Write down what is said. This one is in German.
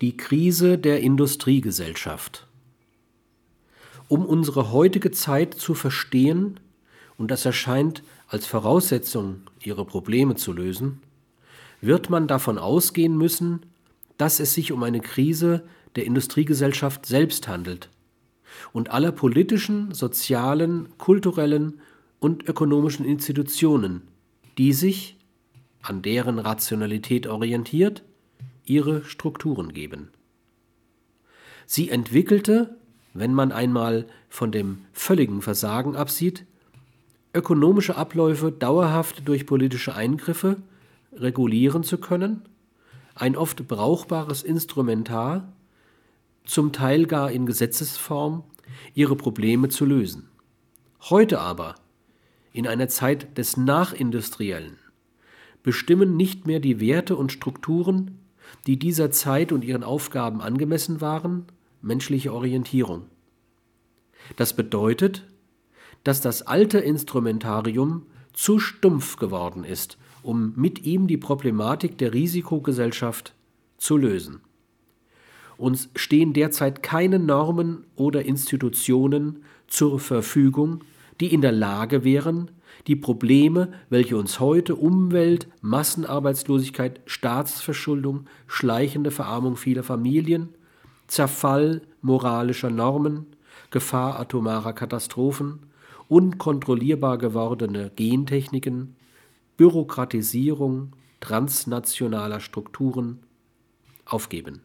Die Krise der Industriegesellschaft. Um unsere heutige Zeit zu verstehen, und das erscheint als Voraussetzung, ihre Probleme zu lösen, wird man davon ausgehen müssen, dass es sich um eine Krise der Industriegesellschaft selbst handelt und aller politischen, sozialen, kulturellen und ökonomischen Institutionen, die sich, an deren Rationalität orientiert, ihre Strukturen geben. Sie entwickelte, wenn man einmal von dem völligen Versagen absieht, ökonomische Abläufe dauerhaft durch politische Eingriffe regulieren zu können, ein oft brauchbares Instrumentar, zum Teil gar in Gesetzesform, ihre Probleme zu lösen. Heute aber, in einer Zeit des Nachindustriellen, bestimmen nicht mehr die Werte und Strukturen, die dieser Zeit und ihren Aufgaben angemessen waren, menschliche Orientierung. Das bedeutet, dass das alte Instrumentarium zu stumpf geworden ist, um mit ihm die Problematik der Risikogesellschaft zu lösen. Uns stehen derzeit keine Normen oder Institutionen zur Verfügung, die in der Lage wären, die Probleme, welche uns heute Umwelt, Massenarbeitslosigkeit, Staatsverschuldung, schleichende Verarmung vieler Familien, Zerfall moralischer Normen, Gefahr atomarer Katastrophen, unkontrollierbar gewordene Gentechniken, Bürokratisierung transnationaler Strukturen aufgeben.